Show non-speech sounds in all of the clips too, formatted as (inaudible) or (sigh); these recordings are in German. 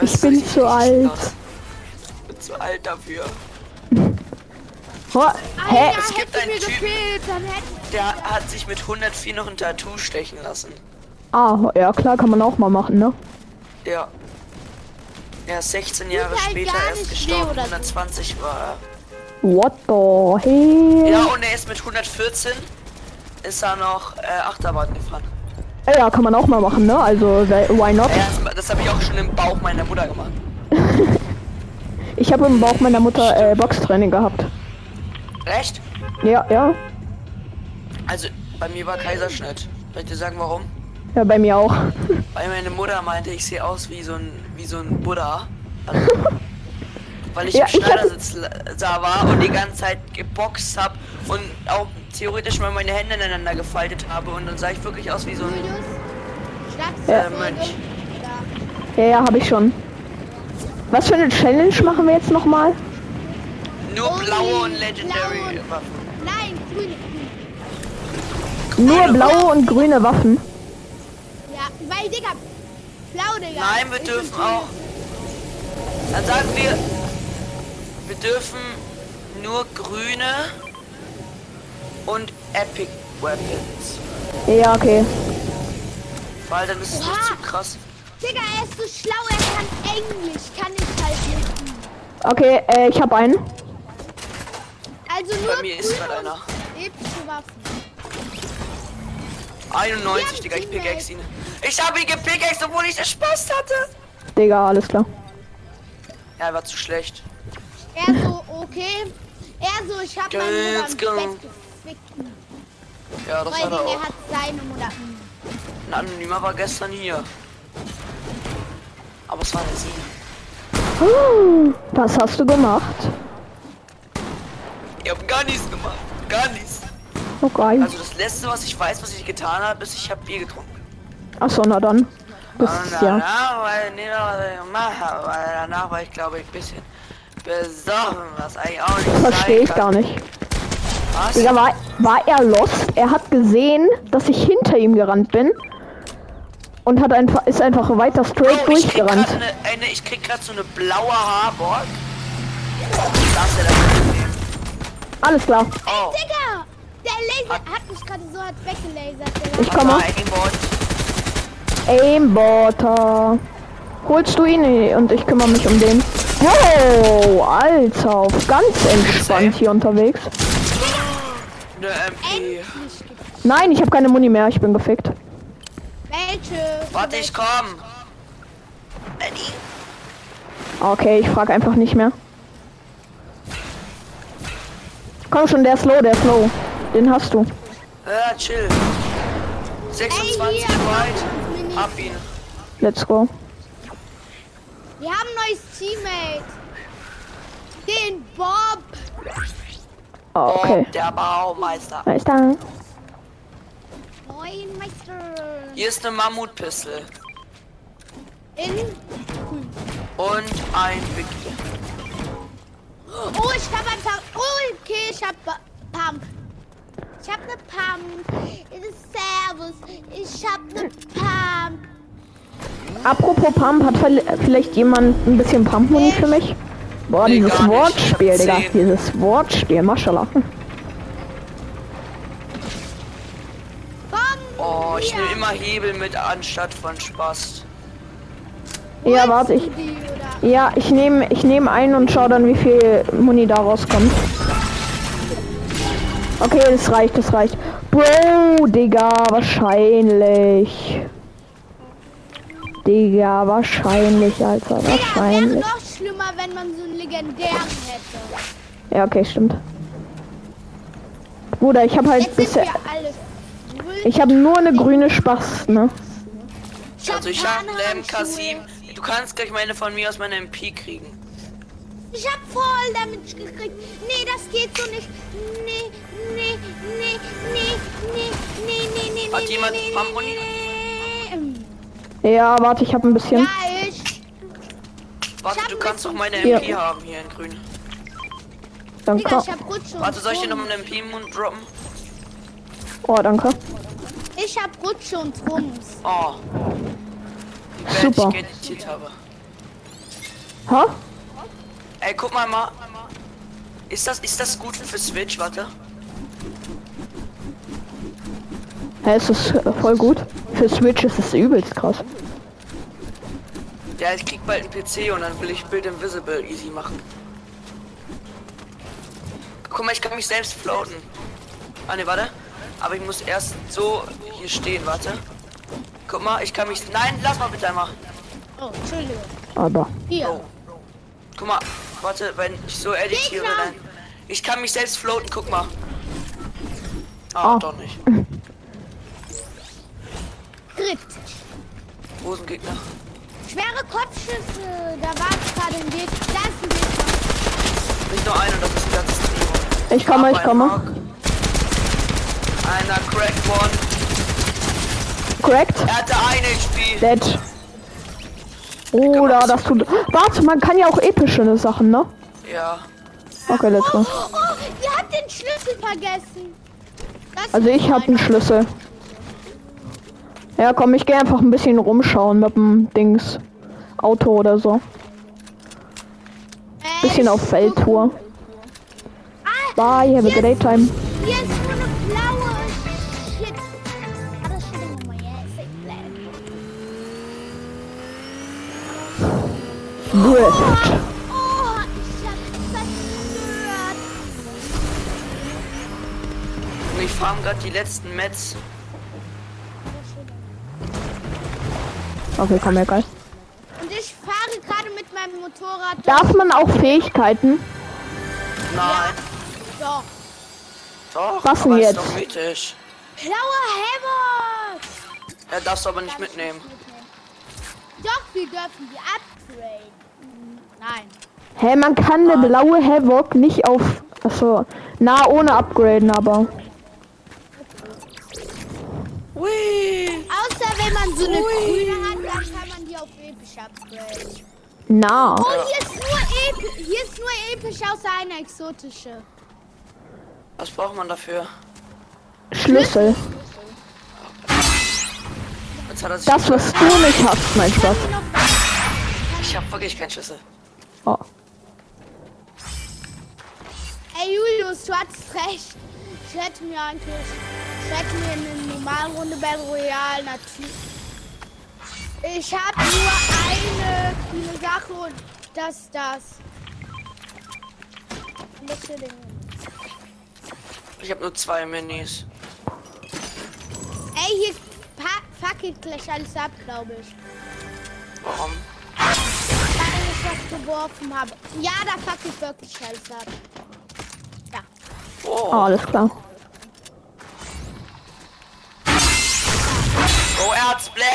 Ich bin zu alt. Ich bin zu alt dafür. Oh, hä? Alter, Es gibt einen Typ- gefehlt, Der hat sich mit 104 noch ein Tattoo stechen lassen. Ah, ja klar, kann man auch mal machen, ne? Ja. Er ist 16 Jahre halt später erst gestorben. weh oder so. 120 war What the hell? er. Ja, und er ist mit 114 ist er noch äh, Achterbahn gefahren. Ja, kann man auch mal machen, ne? Also, why not? Ja, das, das habe ich auch schon im Bauch meiner Mutter gemacht. (laughs) Ich habe im Bauch meiner Mutter äh, Boxtraining gehabt. Echt? Ja, ja. Also, bei mir war Kaiserschnitt. Soll ich dir sagen, warum? Ja, bei mir auch. Weil meine Mutter meinte, ich sehe aus wie so ein, wie so ein Buddha. Also, (laughs) weil ich Ja, im Schneidersitz da war und die ganze Zeit geboxt habe und auch theoretisch mal meine Hände ineinander gefaltet habe und dann sah ich wirklich aus wie so ein Ja. äh, Mönch. Ja, ja, habe ich schon. Was für eine Challenge machen wir jetzt nochmal? Nur blaue und Legendary Waffen. Nein, grüne. Nur blaue und grüne Waffen. Ja, weil, Digga, blau, Digga. Nein, wir dürfen auch. Dann sagen wir, wir dürfen nur grüne und Epic Weapons. Ja, okay. Weil dann ist es nicht zu krass. Digga, er ist so schlau, er kann Englisch. Kann ich halt nicht. Okay, äh, ich habe einen. Also nur Bei mir ist grüne gerade einer. epische Waffen. 91, Digga, ich pickaxe ihn. Ich habe ihn gepickaxe, obwohl ich den Spaß hatte. Digga, alles klar. Ja, er war zu schlecht. Er so, okay. Er so, ich hab meine Mutter Let's ins go. Bett gefickt. Ja, das Weil hat er er auch. hat seine Mutter. Ein Anonymer war gestern hier. Aber es war eine 7. Huh, Was hast du gemacht? Ich hab gar nichts gemacht. Gar nichts. Oh geil. Also das letzte, was ich weiß, was ich getan habe, ist, ich habe Bier getrunken. Achso, na dann. Das ist ja. danach, weil, nee, danach war ich, glaube ich, ein bisschen besoffen, was eigentlich auch nicht Verstehe ich kann. gar nicht. Was? Digga, war, war er lost? Er hat gesehen, dass ich hinter ihm gerannt bin. Und hat einfach, ist einfach weiter straight Oh, ich krieg durchgerannt. eine, eine, ich krieg grad so eine blaue Haarborg. Alles klar. Oh, Digga! Der Laser hat mich gerade so hart weggelasert. Ich komme. Aimbot. Aimbotter. Holst du ihn und ich kümmere mich um den. Wow, Alter, auf ganz entspannt hier unterwegs. Nein, ich habe keine Muni mehr, ich bin gefickt. welche. Warte, ich komm. Eddie. Okay, ich frage einfach nicht mehr. Komm schon, der ist low, der ist low. Den hast du. Ja, chill. 26 Ey, weit. Mini. Ab ihn. Let's go. Wir haben ein neues Teammate. Den Bob. Ah, Okay. Oh, der Baumeister. Da. Neuen Meister. Hier ist eine Mammutpistole. In. Und ein Wiki. Oh, ich hab ein paar. Oh, okay, ich hab Pump. Ich hab ne Pump. Servus. Ich hab ne Pump. Apropos Pump, hat vielleicht jemand ein bisschen Pump-Muni für mich? Boah, Nee, dieses. Wortspiel, Digga. Dieses Wortspiel, Maschallah. Oh, ich nehme immer Hebel mit anstatt von Spaß. Ja, warte, ich. Ja, ich nehme ich nehm einen und schau dann, wie viel Muni da rauskommt. Okay, das reicht, das reicht. Bro, Digga, wahrscheinlich. Digga, wahrscheinlich, Alter, Digga, wäre wahrscheinlich. noch schlimmer, wenn man so einen legendären hätte. Ja, okay, stimmt. Bruder, ich habe halt Jetzt sind bisher. wir alle. null. Ich habe nur eine grüne Spaß, ne? hab Also ich habe Tarnhandschuhe. MK7. Du kannst gleich meine von mir aus meiner MP kriegen. Ich hab voll damit gekriegt. Nee, das geht so nicht. Nee, nee, nee, nee, nee, nee, nee, nee, Hat nee, jemand nee, Pump-Muni? nee. Ja, warte, ich habe ein bisschen. Ja, ich. Warte, hab du kannst doch meine Hier. MP haben hier in grün. Danke. Digga, ich hab Rutsche. und Warte, soll ich dir noch eine MP-Mund droppen? Oh, danke. Ich hab Rutsche und Rums. Oh. Bad Super. ich habe. Ha? Ey, guck mal mal. Ist das, ist das gut für Switch? Warte. Hä, es ist äh, voll gut. Für Switch ist es übelst krass. Ja, ich krieg bald einen PC und dann will ich Build Invisible easy machen. Guck mal, ich kann mich selbst floaten. Ah ne, warte. Aber ich muss erst so hier stehen, warte. Guck mal, ich kann mich... Nein, lass mal bitte einmal. Oh, Entschuldigung. Aber. Hier. Oh. Guck mal, warte, wenn ich so editiere, dann... Ich kann mich selbst floaten, guck mal. Ah, Ah. doch nicht. (laughs) Grit. Wo ist ein Gegner? Schwere Kopfschüsse. Da war gerade ein Gegner. Da ist ein Gegner. Nicht nur einer, das ist ein ganzes Team. Ich komme, Hab ich komme. Einer cracked one. Correct? Er hatte ein HP. Dead. Oder das tut. Warte, man kann ja auch epische Sachen, ne? Ja. Okay, let's go. Oh, oh, ihr habt den Schlüssel vergessen. Das Also ich habe einen. Schlüssel. Ja, komm, ich gehe einfach ein bisschen rumschauen mit dem Dings. Auto oder so. Äh, Bisschen auf Feldtour. Ah, Bye, have a hier great time. Ich farm gerade die letzten Mets. Okay, komm, egal. Und ich fahre gerade mit meinem Motorrad. Darf man auch Fähigkeiten? Nein. Doch. Doch, Was denn ist jetzt? doch mythisch. Blaue Hammer. Ja, darfst du aber nicht mitnehmen. Doch, wir dürfen die upgraden. Nein. Hä, man kann eine blaue Havoc nicht auf. Achso. Na, ohne upgraden, aber. Hui. Außer wenn man so eine grüne hat, dann kann man die auf episch upgraden. Na. Oh, hier ist nur episch. Hier ist nur episch außer eine exotische. Was braucht man dafür? Schlüssel. Er sich Das, was du nicht hast, mein noch Ich habe wirklich keinen Schlüssel. Oh. Ey Julius, du hattest recht. Ich hätte mir eigentlich, ich hätte mir eine Normalrunde Battle Royale natürlich. Ich habe nur eine coole Sache und das ist das. Ich habe nur zwei Minis. Ey, hier pa- fackelt gleich alles ab, glaube ich. Warum? Weil ich was geworfen habe. Ja, da fackelt wirklich alles ab. Ja. Oh, Ah, alles klar.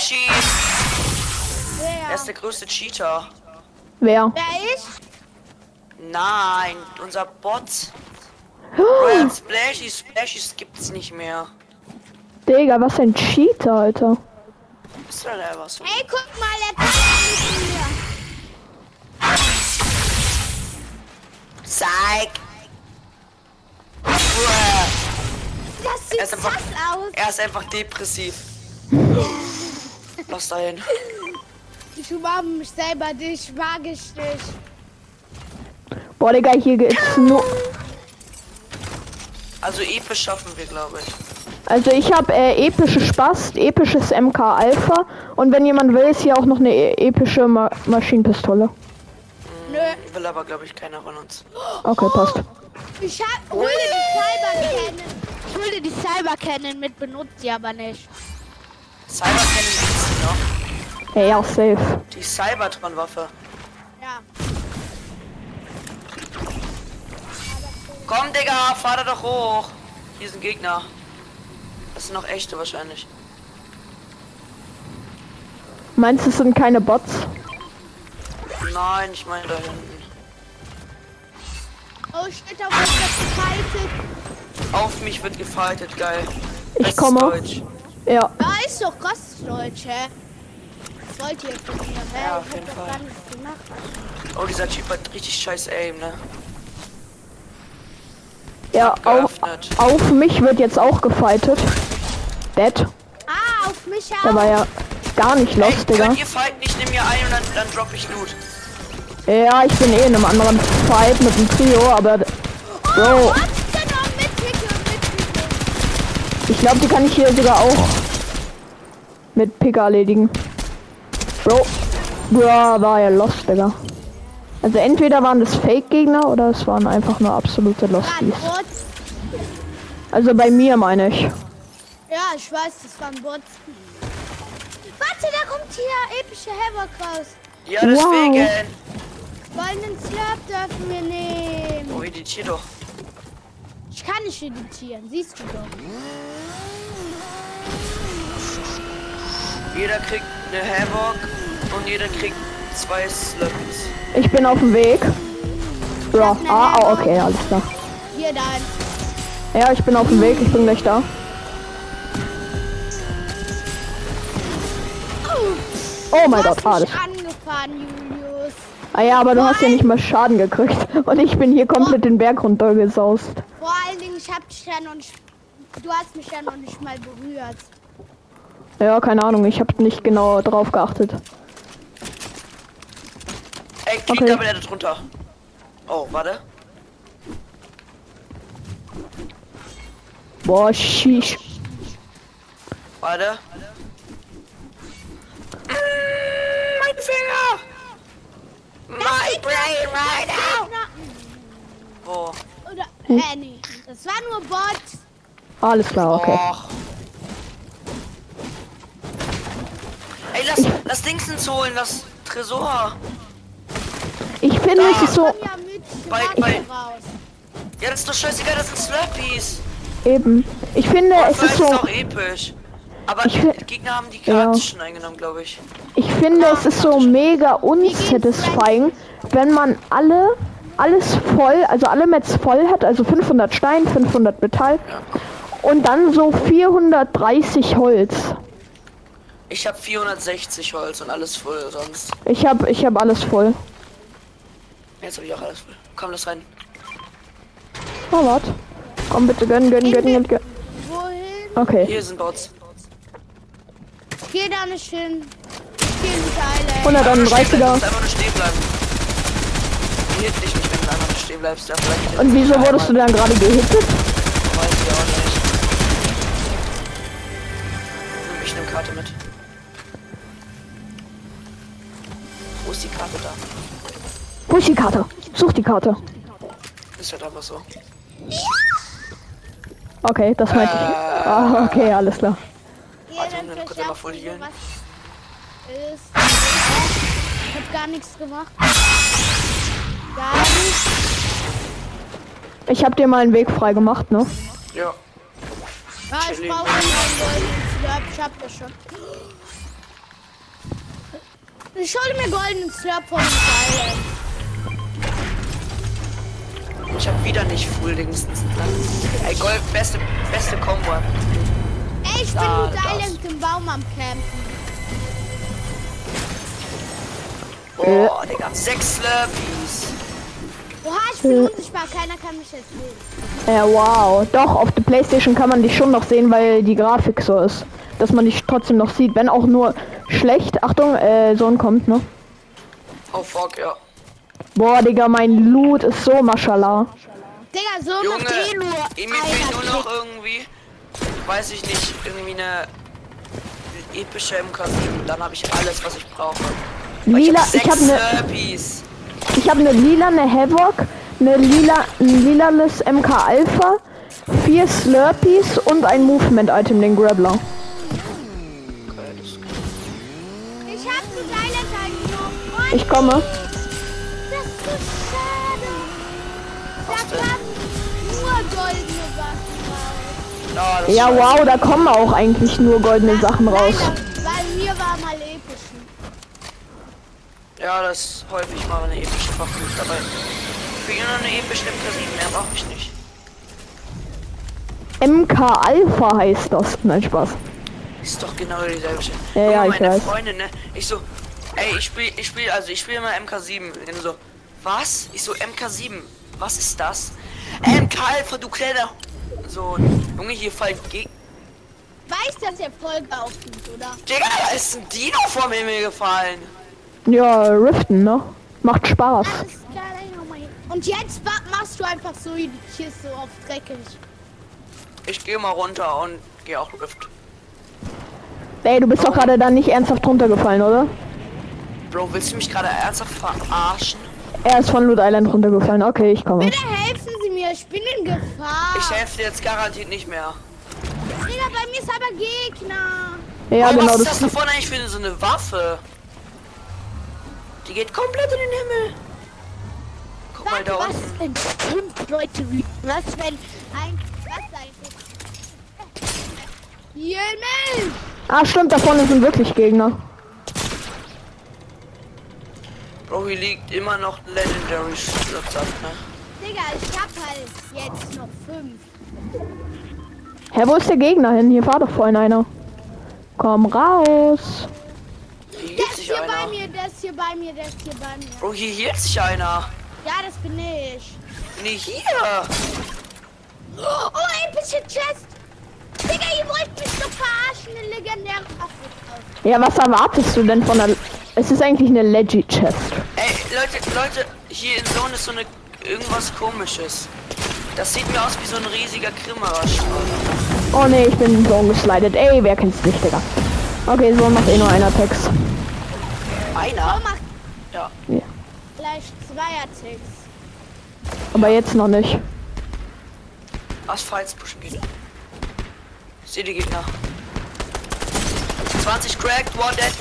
Er Splashies. Er Wer? ist der größte Cheater. Wer? Wer ich? Nein, unser Bot. Oh, hat Splashies. Splashies gibt's nicht mehr. Digga, was ein Cheater, Alter. Ist da der was? Ey, guck mal, er mit mir. Zeig. Das sieht Er ist einfach- krass aus. Er ist einfach depressiv. (laughs) Lass dahin. Ich umarme mich selber, dich mag ich nicht. Boah, Digga, hier geht's nur. Also episch schaffen wir, glaube ich. Also ich habe äh, epische Spaß, episches MK Alpha und wenn jemand will, ist hier auch noch eine e epische Ma Maschinenpistole. Nö. Will aber, glaube ich, keiner von uns. Okay, passt. Ich hab, hol dir die Cyber Cannon. Ich hol dir die Cyber Cannon mit, benutzt sie aber nicht. Cyber kennen gibt's noch. Ey, ja, safe. Die Cybertron-Waffe. Ja. Komm, Digga, fahr da doch hoch. Hier ist ein Gegner. Das sind noch echte wahrscheinlich. Meinst du, es sind keine Bots? Nein, ich meine da hinten. Oh, steht auf uns gefightet. Auf mich wird gefightet, geil. Ich Bestes komme. Deutsch. Ja. Ja, ist doch Kostdeutsch, hä? Was wollt ihr von mir, hä? Ja, ich auf hab jeden doch Fall. gar nichts gemacht. Oh, dieser Typ hat richtig scheiß Aim, ne? Ja, auf, auf mich wird jetzt auch gefightet. Dead. Mich Der war auch. ja gar nicht Ey, lost, Digga. könnt ihr fighten? Ich nehme mir ein und dann, dann drop ich Loot. Ja, ich bin eh in einem anderen Fight mit dem Trio, aber Bro, Oh, was ist denn noch mit Picke, mit Picke? Ich glaube, die kann ich hier sogar auch mit Pick erledigen. Bro, Bro, war ja lost, Digga. Also entweder waren das Fake-Gegner oder es waren einfach nur absolute Losties. Also bei mir meine ich. Ja, ich weiß, das waren Bots. Warte, da kommt hier epische Havoc raus. Ja, deswegen. Goldenen Slurp dürfen wir nehmen. Oh, editier doch. Ich kann nicht editieren, siehst du doch. Jeder kriegt eine Havoc und jeder kriegt zwei Slurpees. Ich bin auf dem Weg. Bro, ah, ah, okay, alles klar. Hier dein. Ja, ich bin auf dem Weg, ich bin gleich da. Oh mein Gott, alles. mich angefahren, Julius. Ah ja, aber du hast ja nicht mal Schaden gekriegt. Und ich bin hier komplett den Berg runtergesaust. Ich hab dich ja noch nicht. Du hast mich ja noch nicht mal berührt. Ja, keine Ahnung, ich habe nicht genau drauf geachtet. Ey, kriegt Okay. aber der drunter. Oh, warte. Boah, sheesh. Warte. Mm, mein Finger! My brain right now! Wo? oder. Äh, nee. Das war nur Bots. Alles klar, okay. Och. Ey, lass, lass Dingsens holen, das Tresor. Ich finde, es ist so ja Bei- bei-. Ja, das ist doch scheißegal, das sind Slurpees. eben. Ich finde, Und es ist so. ist auch episch. Aber Ich die Gegner haben die Ja. Karte schon eingenommen, glaube ich. Ich finde, es ist so mega unsatisfying, wenn man alle alles voll, also alle Mets voll hat, also 500 Stein, 500 Metall und dann so 430 Holz. Ich habe 460 Holz und alles voll sonst. Ich habe ich habe alles voll. Jetzt habe ich auch alles voll. Komm, lass rein. Oh, warte. Komm bitte, gönn, gönn, gönn, gönn, gönn. Wohin? Okay. Hier sind Bots. Geh da nicht hin. Geh nicht Island. Einfach nur stehen bleiben, 131er. du musst einfach nur stehen bleiben. Die hit dich nicht, wenn du einfach nur stehen bleibst. Ja, vielleicht Und wieso wurdest du dann gerade gehittet? Weiß ich auch nicht. Ich nehme Karte mit. Wo ist die Karte da? Wo ist die Karte? Such die Karte. Ist halt einfach so. Okay, das meinte ich. Ah, okay, alles klar. Warte, dann dann für könnt ihr mal Schaffen, voll healen. Ich hab gar nichts gemacht. Gar nichts. Ich habe dir mal einen Weg frei gemacht, ne? Ja. Ah, ich Chilling. brauche einen goldenen Slurp. Ich hab das schon. Ich hol mir goldenen Slurp von Island. Ich hab wieder nicht Full Dingsens. Ey, Gold, beste, beste Combo. Ey, ich bin Da, mit das. Island im Baum am Campen. Oh, Digga. Sechs Slurpees. Oha, ich bin unsichtbar. Keiner kann mich jetzt sehen. Ja, wow. Doch, auf der Playstation kann man dich schon noch sehen, weil die Grafik so ist. Dass man dich trotzdem noch sieht, wenn auch nur schlecht. Achtung, äh, Sohn kommt, ne? Oh, fuck, ja. Boah, Digga, mein Loot ist so Mashallah. Digga, so Junge, macht eh nur mir fehlt nur noch irgendwie, weiß ich nicht, irgendwie eine epische MK7. Dann habe ich alles, was ich brauche. Weil Lila, ich habe sechs eine Slurpees. Ich habe eine lila, eine Havoc, eine lila, ein lilanes MK Alpha, vier Slurpees und ein Movement Item, den Grabbler. Ich hab zu Island eingenommen. Ich komme. Ja, wow, da kommen auch eigentlich nur goldene Sachen raus. Nein, da- weil mir war mal episch. Ja, das ist häufig mal eine epische Waffe mit dabei. Ich will nur eine epische MK7, mehr brauche ich nicht. MK Alpha heißt das. Nein, Spaß. Ist doch genau dieselbe Shit. Ja, Guck ja, mal, ich meine weiß. Freundin, ne? Ich so, ey, ich spiel, ich spiel, also ich spiele immer MK7. Und so, was? Ich so, MK7, was ist das? MK Alpha, du kleiner. So, Junge, hier fallen Geg weißt, dass er Folge aufnimmt, oder? Digga, da ist ein Dino vom Himmel gefallen. Ja, Riften, ne? Macht Spaß. Alles klar. Und jetzt machst du einfach so die Kiste auf dreckig. Ich gehe mal runter und gehe auch Rift. Ey, du bist doch gerade da nicht ernsthaft runtergefallen, oder? Bro, willst du mich gerade ernsthaft verarschen? Er ist von Loot Island runtergefallen. Okay, ich komme. Bitte helfen Sie mir, ich bin in Gefahr. Ich helfe dir jetzt garantiert nicht mehr. Bei mir ist aber Gegner. Ja, Bro, genau, was ist das das da vorne eigentlich für so eine Waffe? Die geht komplett in den Himmel. Guck mal Warte, da was unten. wenn fünf Leute Was wenn ein... Himmel! Ah, stimmt, da vorne sind wirklich Gegner. Bro, hier liegt immer noch Legendary Schlüpfer, ne? Digga, ich hab halt jetzt noch fünf. Hä, wo ist der Gegner hin? Hier war doch vorhin einer. Komm raus. Hier bei mir, der ist hier bei mir. Bro, hier hielt sich einer. Ja, das bin ich. Nee, hier. Oh, epische Chest! Digga, ihr wollt mich doch verarschen, eine legendäre Waffe. Ja, was erwartest du denn von der... Es ist eigentlich eine Legit-Chest. Ey, Leute, Leute, hier in Zone ist so eine irgendwas komisches. Das sieht mir aus wie so ein riesiger Krimmerasch. Oh ne, ich bin so geslidet. Ey, wer kennt's nicht, Digga. Okay, so macht eh nur einer Text. Einer? Oh, mach Ja. Ja. vielleicht Zweier-Ticks. Aber jetzt noch nicht. Asphalts pushen geht. Ich sehe die Gegner. 20 cracked, one dead.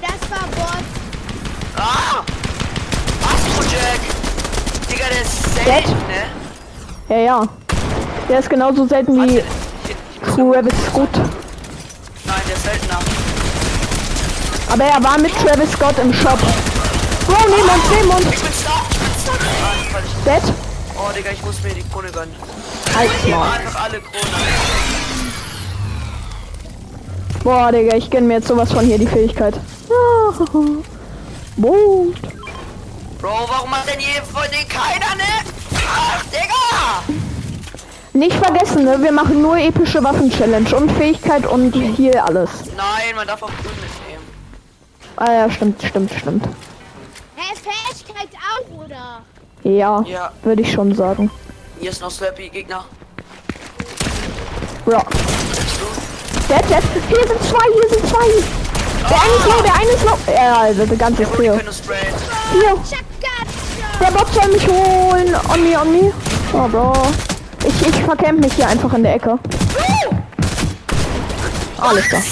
Das war Bot. Ah! Astro Jack! Digga, der ist Dead? ne? Ja, ja. Der ist genauso selten wie True Rabbit Scott. Nein, der ist seltener. Aber er war mit Travis Scott im Shop. Bro, uns, neben uns. Ich bin stuck, ich bin stuck. Ah. Dead. Oh, Digga, ich muss mir die Krone gönnen. Halt Ich mal. einfach alle Kronen. Boah, Digga, ich gönn mir jetzt sowas von hier die Fähigkeit. Boot. Bro, warum hat denn hier von denen keiner, ne? Ach, Digga! Nicht vergessen, ne? Wir machen nur epische Waffen-Challenge und Fähigkeit und hier alles. Nein, man darf auch grün mitnehmen. Ah ja, stimmt, stimmt, stimmt. Hä, Fähigkeit auch, oder? Ja, Ja. würde ich schon sagen. Hier ist noch Slappy, Gegner. Ja. Dead, dead. Hier sind zwei, hier sind zwei. Der eine ist low, der eine ist low. Ja, also der ganze sprayen. Hier, Chakacha! der Bot soll mich holen. On me. Oh, Bro. Ich, ich verkämpfe mich hier einfach in der Ecke. Alles klar.